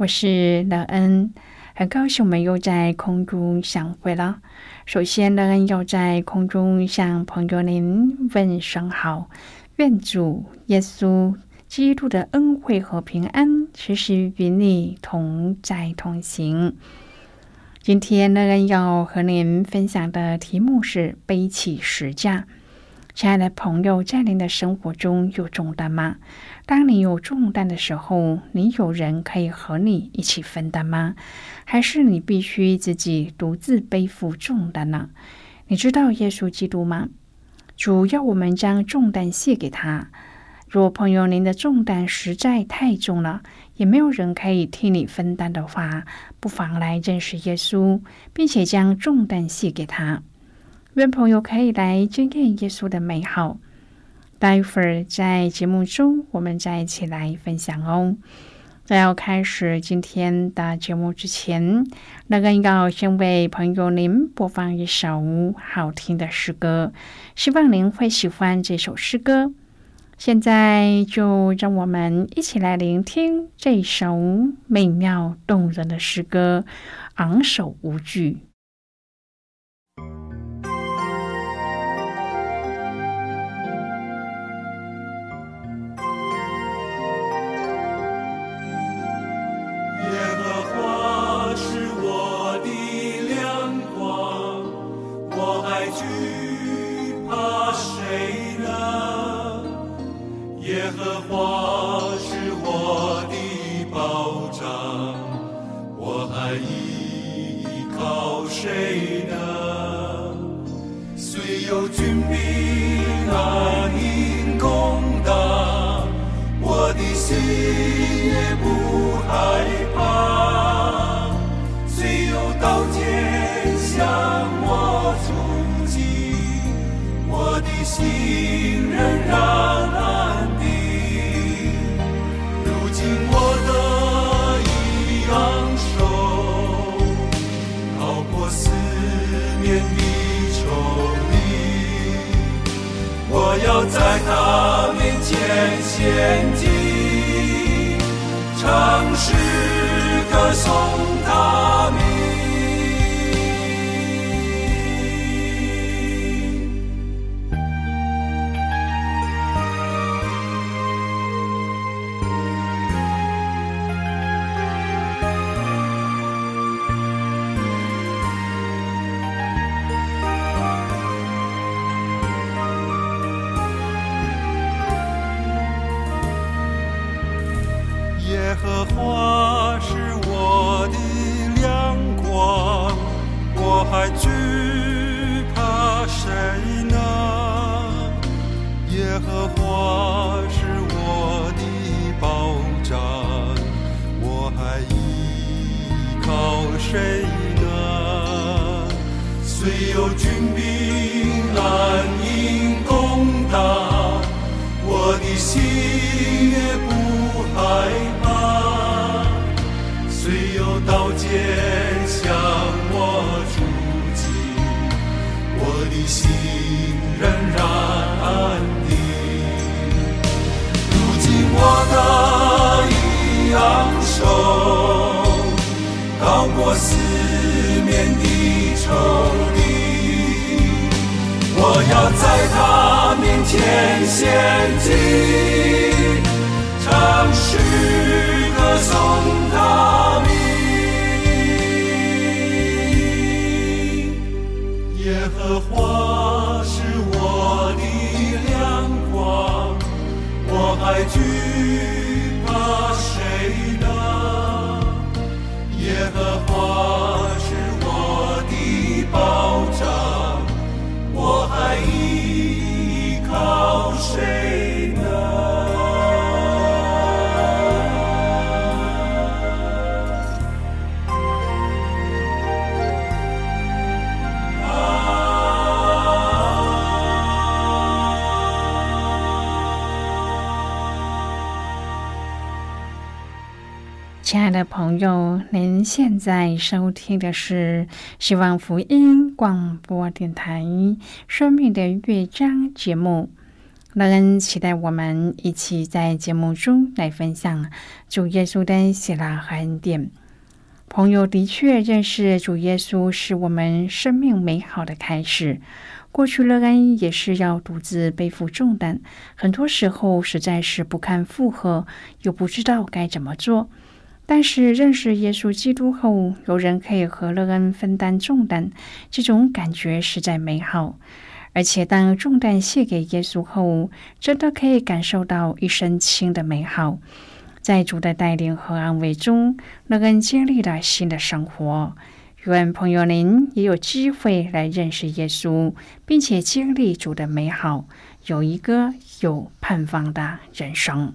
我是乐恩，很高兴我们又在空中相会了。首先，乐恩要在空中向朋友您问声好，愿主耶稣基督的恩惠和平安时时与你同在同行。今天，乐恩要和您分享的题目是背起石架。亲爱的朋友，在您的生活中有重担吗？当你有重担的时候，你有人可以和你一起分担吗？还是你必须自己独自背负重担呢？你知道耶稣基督吗？主要我们将重担卸给他。若朋友您的重担实在太重了，也没有人可以替你分担的话，不妨来认识耶稣，并且将重担卸给他。愿朋友可以来经验耶稣的美好。待会儿在节目中，我们再一起来分享哦。在要开始今天的节目之前，那个要先为朋友您播放一首好听的诗歌，希望您会喜欢这首诗歌。现在就让我们一起来聆听这首美妙动人的诗歌，昂首无惧。天。没有刀剑向我出击，我的心仍然安定。如今我的昂首高过四面的仇敌，我要在他面前献祭。唱诗。送他明耶和华是我的亮光我还惧怕谁呢？耶和华亲爱的朋友，您现在收听的是希望福音广播电台《生命的乐章》节目。乐恩期待我们一起在节目中来分享主耶稣的喜乐和恩典。朋友的确认识主耶稣是我们生命美好的开始。过去乐恩也是要独自背负重担，很多时候实在是不堪负荷，又不知道该怎么做。但是认识耶稣基督后，有人可以和乐恩分担重担，这种感觉实在美好。而且当重担卸给耶稣后，真的可以感受到一身轻的美好。在主的带领和安慰中，乐恩经历了新的生活。愿朋友您也有机会来认识耶稣，并且经历主的美好，有一个有盼望的人生。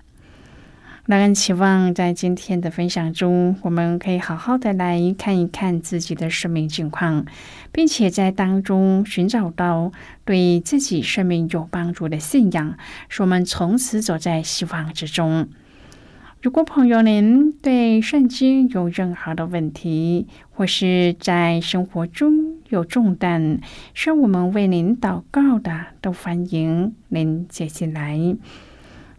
让人期望在今天的分享中，我们可以好好的来看一看自己的生命境况，并且在当中寻找到对自己生命有帮助的信仰，使我们从此走在希望之中。如果朋友您对圣经有任何的问题，或是在生活中有重担，需要我们为您祷告的，都欢迎您接进来。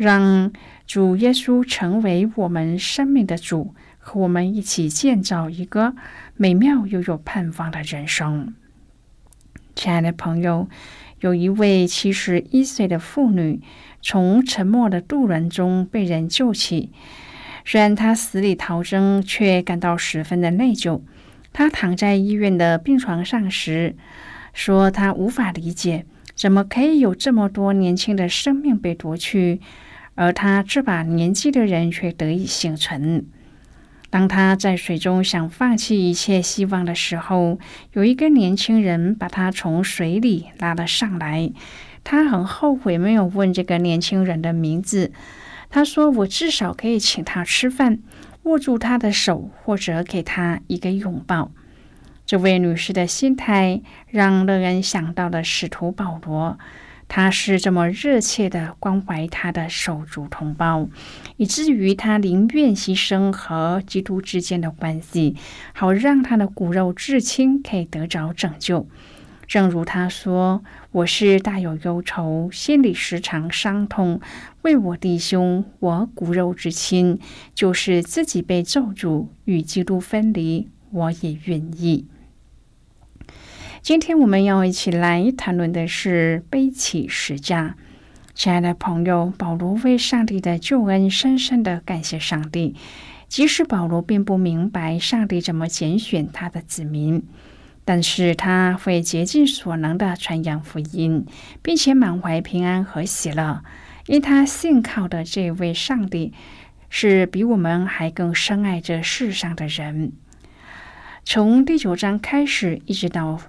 让主耶稣成为我们生命的主，和我们一起建造一个美妙又有盼望的人生。亲爱的朋友，有一位七十一岁的妇女从沉默的渡轮中被人救起，虽然她死里逃生，却感到十分的内疚。她躺在医院的病床上时，说：“她无法理解，怎么可以有这么多年轻的生命被夺去。”而他这把年纪的人却得以幸存。当他在水中想放弃一切希望的时候，有一个年轻人把他从水里拉了上来。他很后悔没有问这个年轻人的名字。他说：“我至少可以请他吃饭，握住他的手，或者给他一个拥抱。”这位女士的心态让乐恩想到了使徒保罗。他是这么热切的关怀他的手足同胞，以至于他宁愿牺牲和基督之间的关系，好让他的骨肉至亲可以得着拯救。正如他说：“我是大有忧愁，心里时常伤痛，为我弟兄，我骨肉之亲，就是自己被咒诅与基督分离，我也愿意。”今天我们要一起来谈论的是背起十架。亲爱的朋友，保罗为上帝的救恩深深的感谢上帝。即使保罗并不明白上帝怎么拣选他的子民，但是他会竭尽所能的传扬福音，并且满怀平安和喜乐，因他信靠的这位上帝是比我们还更深爱这世上的人。从第九章开始，一直到。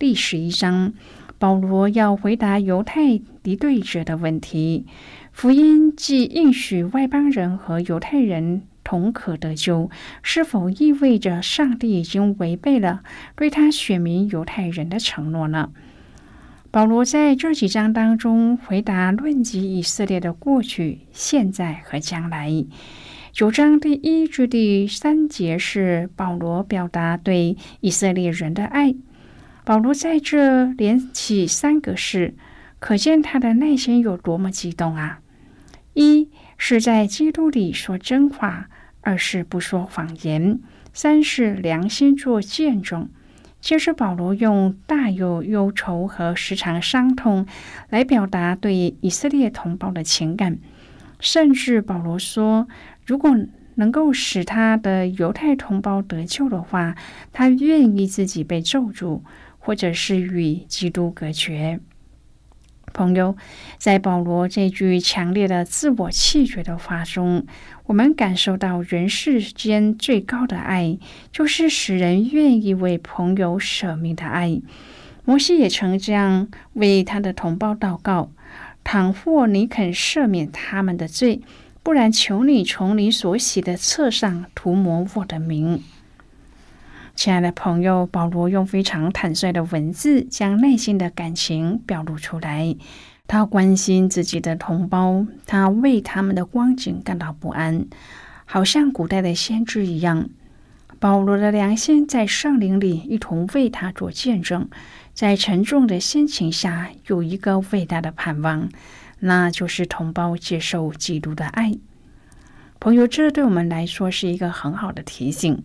第十一章，保罗要回答犹太敌对者的问题：福音既应许外邦人和犹太人同可得救，是否意味着上帝已经违背了对他选民犹太人的承诺呢？保罗在这几章当中回答论及以色列的过去、现在和将来。九章第一至第三节是保罗表达对以色列人的爱。保罗在这连起三个事，可见他的内心有多么激动啊！一是在基督里说真话，二是不说谎言，三是良心做见证。接着，保罗用大有忧愁和时常伤痛来表达对以色列同胞的情感。甚至保罗说，如果能够使他的犹太同胞得救的话，他愿意自己被咒诅，或者是与基督隔绝。朋友，在保罗这句强烈的自我弃绝的话中，我们感受到人世间最高的爱，就是使人愿意为朋友舍命的爱。摩西也曾这样为他的同胞祷告：“倘或你肯赦免他们的罪，不然求你从你所写的册上涂抹我的名。”亲爱的朋友，保罗用非常坦率的文字，将内心的感情表露出来。他关心自己的同胞，他为他们的光景感到不安，好像古代的先知一样。保罗的良心在圣灵里一同为他做见证，在沉重的心情下，有一个伟大的盼望，那就是同胞接受基督的爱。朋友，这对我们来说是一个很好的提醒。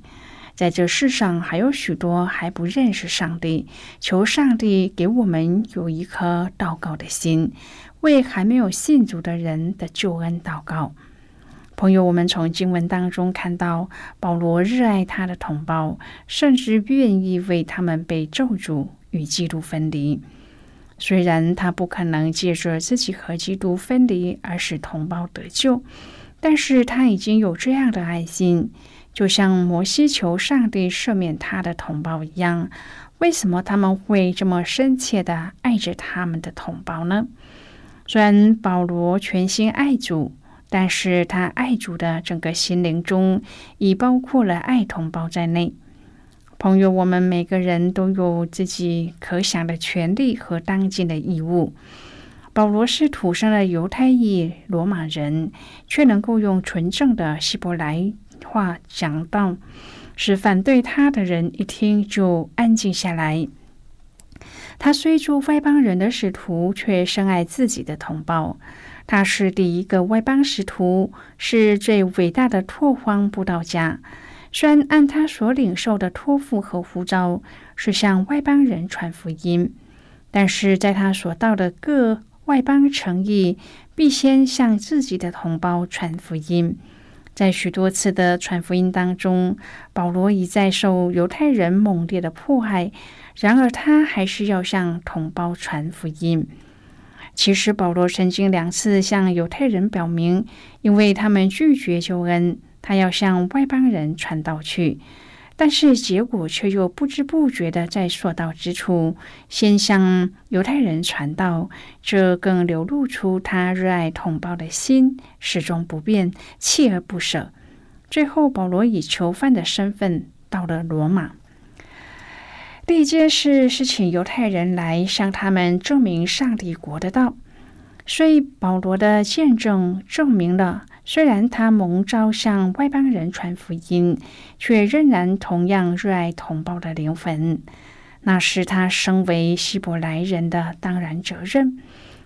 在这世上，还有许多还不认识上帝，求上帝给我们有一颗祷告的心，为还没有信主的人的救恩祷告。朋友，我们从经文当中看到，保罗热爱他的同胞，甚至愿意为他们被咒诅与基督分离。虽然他不可能借着自己和基督分离而使同胞得救，但是他已经有这样的爱心。就像摩西求上帝赦免他的同胞一样，为什么他们会这么深切的爱着他们的同胞呢？虽然保罗全心爱主，但是他爱主的整个心灵中已包括了爱同胞在内。朋友，我们每个人都有自己可想的权利和当尽的义务。保罗是土生的犹太裔罗马人，却能够用纯正的希伯来。话讲到，使反对他的人一听就安静下来。他虽做外邦人的使徒，却深爱自己的同胞。他是第一个外邦使徒，是最伟大的拓荒布道家。虽然按他所领受的托付和呼召是向外邦人传福音，但是在他所到的各外邦城邑，必先向自己的同胞传福音。在许多次的传福音当中，保罗已在受犹太人猛烈的迫害，然而他还是要向同胞传福音。其实，保罗曾经两次向犹太人表明，因为他们拒绝救恩，他要向外邦人传道去。但是结果却又不知不觉的在所到之处，先向犹太人传道，这更流露出他热爱同胞的心，始终不变，锲而不舍。最后，保罗以囚犯的身份到了罗马。第一件事是请犹太人来向他们证明上帝国的道，所以保罗的见证证明了。虽然他蒙召向外邦人传福音，却仍然同样热爱同胞的灵魂。那是他身为希伯来人的当然责任。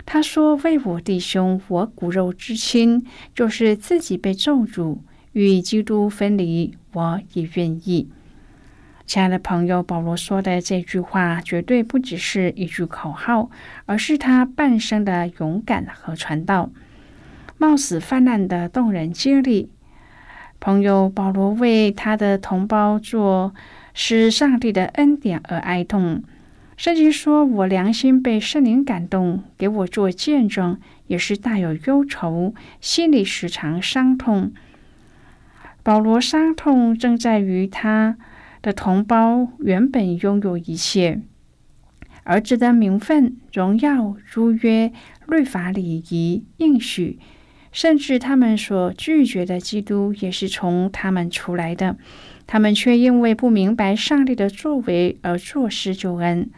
他说：“为我弟兄，我骨肉之亲，就是自己被咒诅，与基督分离，我也愿意。”亲爱的朋友，保罗说的这句话绝对不只是一句口号，而是他半生的勇敢和传道。冒死泛滥的动人经历，朋友保罗为他的同胞做使上帝的恩典而哀痛。圣经说：“我良心被圣灵感动，给我做见证，也是大有忧愁，心里时常伤痛。”保罗伤痛正在于他的同胞原本拥有一切，儿子的名分、荣耀、如约、律法、礼仪、应许。甚至他们所拒绝的基督也是从他们出来的，他们却因为不明白上帝的作为而坐失救恩。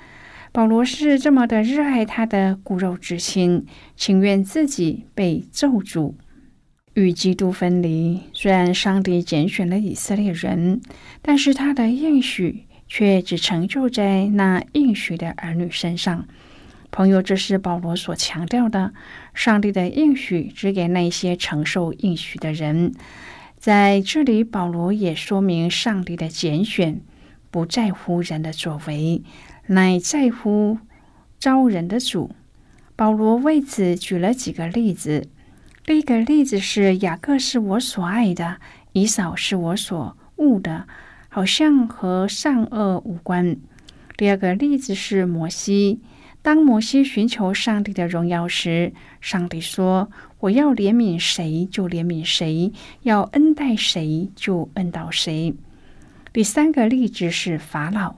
保罗是这么的热爱他的骨肉之亲，情愿自己被咒诅，与基督分离。虽然上帝拣选了以色列人，但是他的应许却只成就在那应许的儿女身上。朋友，这是保罗所强调的。上帝的应许只给那些承受应许的人。在这里，保罗也说明上帝的拣选不在乎人的作为，乃在乎招人的主。保罗为此举了几个例子。第一个例子是雅各是我所爱的，以扫是我所恶的，好像和善恶无关。第二个例子是摩西，当摩西寻求上帝的荣耀时，上帝说：“我要怜悯谁就怜悯谁，要恩待谁就恩待谁。”第三个例子是法老，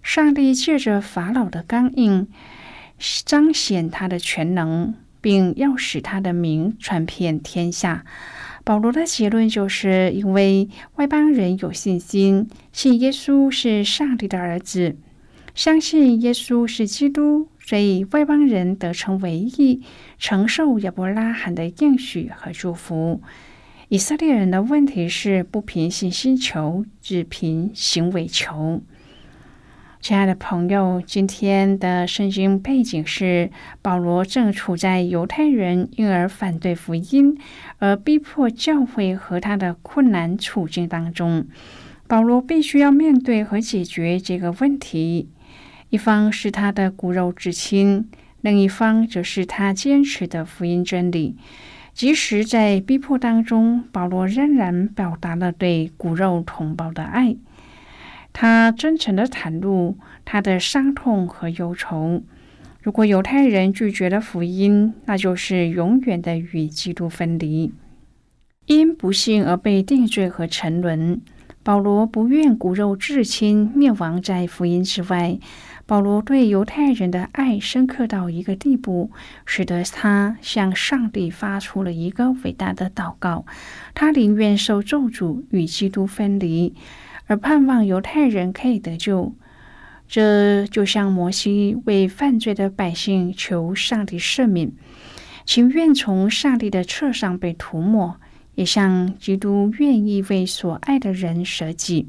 上帝借着法老的刚硬，彰显他的全能。并要使他的名传遍天下。保罗的结论就是因为外邦人有信心，信耶稣是上帝的儿子，相信耶稣是基督，所以外邦人得成为义，承受亚伯拉罕的应许和祝福。以色列人的问题是不凭信心求，只凭行为求。亲爱的朋友，今天的圣经背景是保罗正处在犹太人因而反对福音而逼迫教会和他的困难处境当中。保罗必须要面对和解决这个问题。一方是他的骨肉至亲，另一方则是他坚持的福音真理。即使在逼迫当中，保罗仍然表达了对骨肉同胞的爱。他真诚的袒露他的伤痛和忧愁。如果犹太人拒绝了福音，那就是永远的与基督分离，因不幸而被定罪和沉沦。保罗不愿骨肉至亲灭亡在福音之外。保罗对犹太人的爱深刻到一个地步，使得他向上帝发出了一个伟大的祷告：他宁愿受咒诅与基督分离。而盼望犹太人可以得救，这就像摩西为犯罪的百姓求上帝赦免，情愿从上帝的册上被涂抹，也像基督愿意为所爱的人舍己。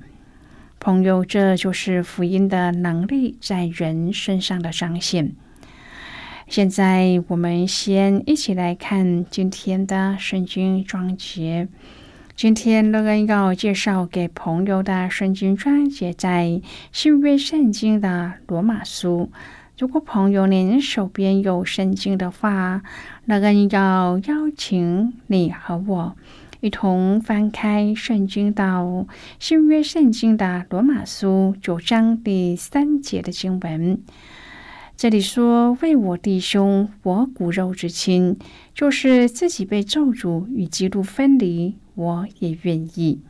朋友，这就是福音的能力在人身上的彰显。现在，我们先一起来看今天的圣经章节。今天乐恩要介绍给朋友的圣经章节，在新约圣经的罗马书。如果朋友您手边有圣经的话，乐恩要邀请你和我一同翻开圣经到新约圣经的罗马书九章第三节的经文。这里说：“为我弟兄，我骨肉之亲，就是自己被咒诅与基督分离。”我也愿意。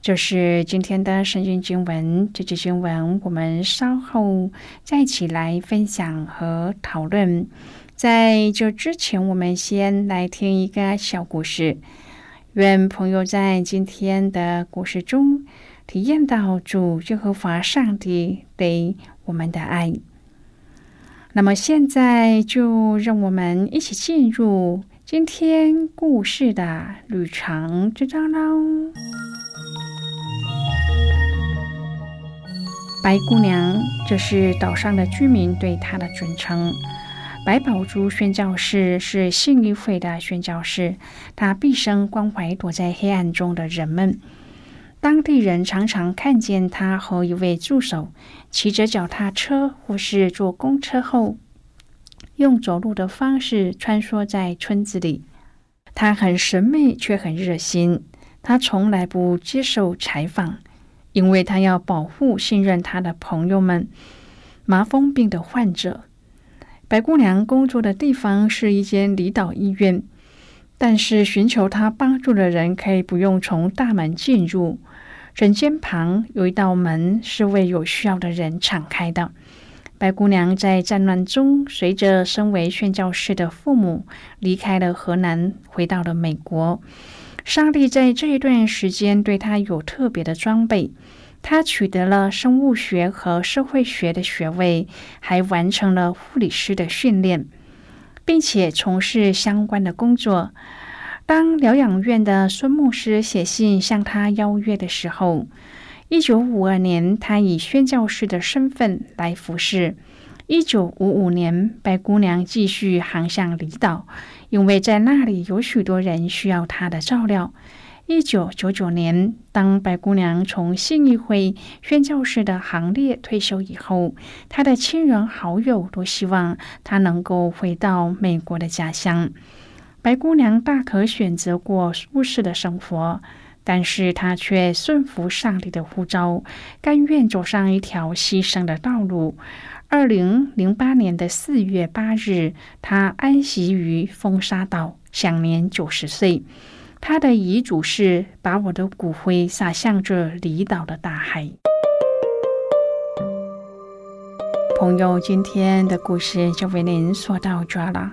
这是今天的圣经经文，这节经文我们稍后再一起来分享和讨论。在这之前，我们先来听一个小故事。愿朋友在今天的故事中体验到主耶和华上帝对我们的爱。那么现在就让我们一起进入。今天故事的旅程之章喽。白姑娘，这是岛上的居民对她的尊称。白宝珠宣教士是信义会的宣教士，他毕生关怀躲在黑暗中的人们。当地人常常看见他和一位助手骑着脚踏车或是坐公车后。用走路的方式穿梭在村子里，他很神秘却很热心。他从来不接受采访，因为他要保护信任他的朋友们。麻风病的患者，白姑娘工作的地方是一间离岛医院，但是寻求她帮助的人可以不用从大门进入。诊间旁有一道门是为有需要的人敞开的。白姑娘在战乱中，随着身为宣教士的父母离开了河南，回到了美国。上帝在这一段时间对她有特别的装备，她取得了生物学和社会学的学位，还完成了护理师的训练，并且从事相关的工作。当疗养院的孙牧师写信向他邀约的时候，一九五二年，他以宣教士的身份来服侍。一九五五年，白姑娘继续航向离岛，因为在那里有许多人需要她的照料。一九九九年，当白姑娘从信义会宣教士的行列退休以后，她的亲人好友都希望她能够回到美国的家乡。白姑娘大可选择过舒适的生活，但是她却顺服上帝的呼召，甘愿走上一条牺牲的道路。二零零八年的四月八日，她安息于风沙岛，享年九十岁。她的遗嘱是把我的骨灰撒向这离岛的大海。朋友，今天的故事就为您说到这了。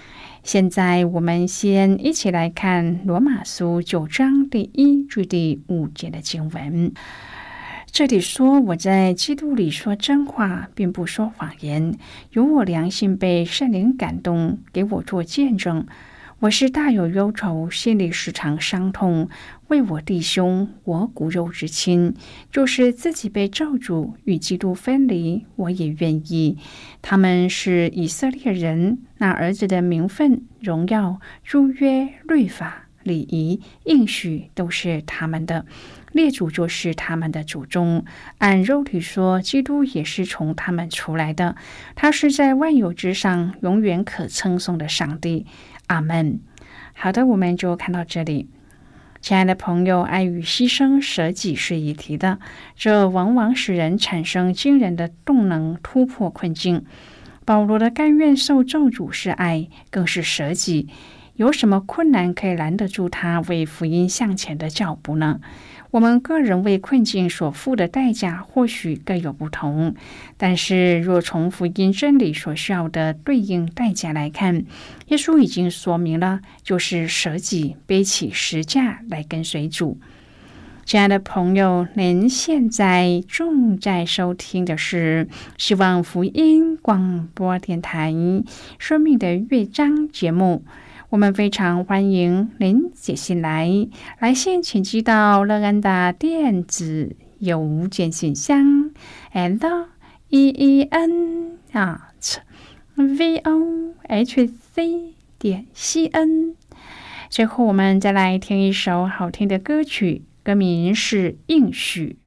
现在，我们先一起来看《罗马书》九章第一至第五节的经文。这里说：“我在基督里说真话，并不说谎言。有我良心被圣灵感动，给我做见证。我是大有忧愁，心里时常伤痛，为我弟兄，我骨肉之亲，就是自己被咒诅与基督分离，我也愿意。他们是以色列人，那儿子的名分、荣耀、诸约、律法、礼仪、应许，都是他们的。”列祖就是他们的祖宗，按肉体说，基督也是从他们出来的。他是在万有之上，永远可称颂的上帝。阿门。好的，我们就看到这里。亲爱的朋友，爱与牺牲、舍己是一体的，这往往使人产生惊人的动能，突破困境。保罗的甘愿受咒诅是爱，更是舍己。有什么困难可以拦得住他为福音向前的脚步呢？我们个人为困境所付的代价或许各有不同，但是若从福音真理所需要的对应代价来看，耶稣已经说明了，就是舍己背起十架来跟随主。亲爱的朋友，您现在正在收听的是希望福音广播电台《生命的乐章》节目。我们非常欢迎您写信来，来信请寄到乐安的电子邮件信箱，l e e n at v o h c 点 c n。最后，我们再来听一首好听的歌曲，歌名是《应许》。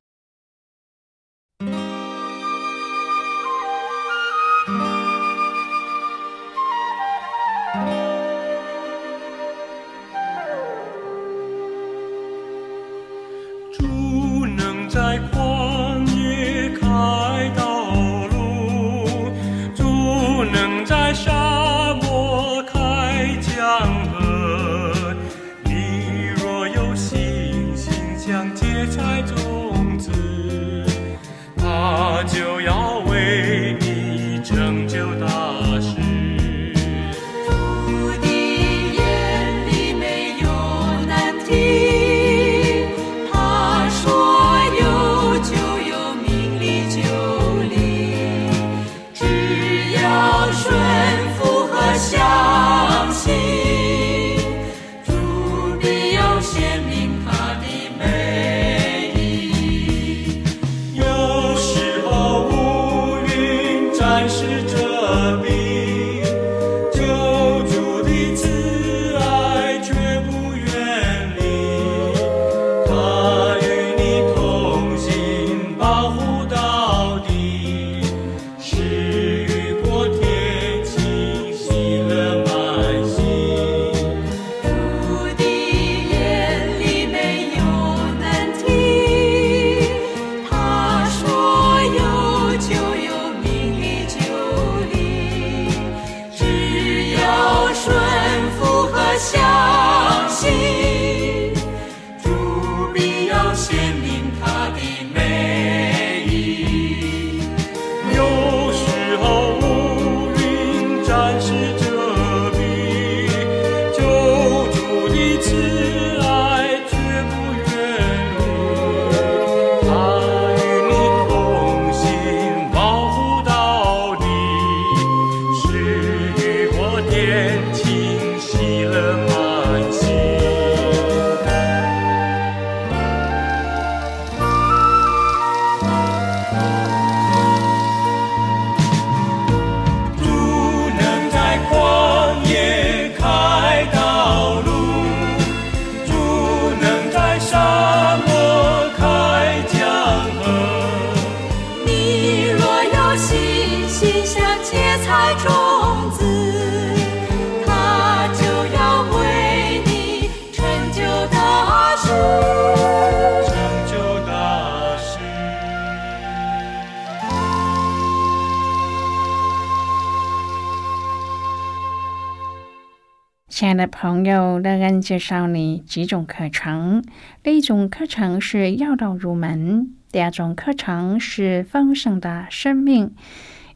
的朋友，乐恩介绍你几种课程。第一种课程是要道入门，第二种课程是丰盛的生命。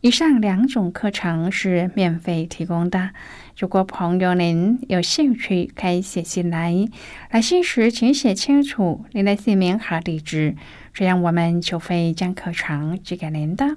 以上两种课程是免费提供的。如果朋友您有兴趣，可以写信来。来信时请写清楚您的姓名和地址，这样我们就会将课程寄给您的。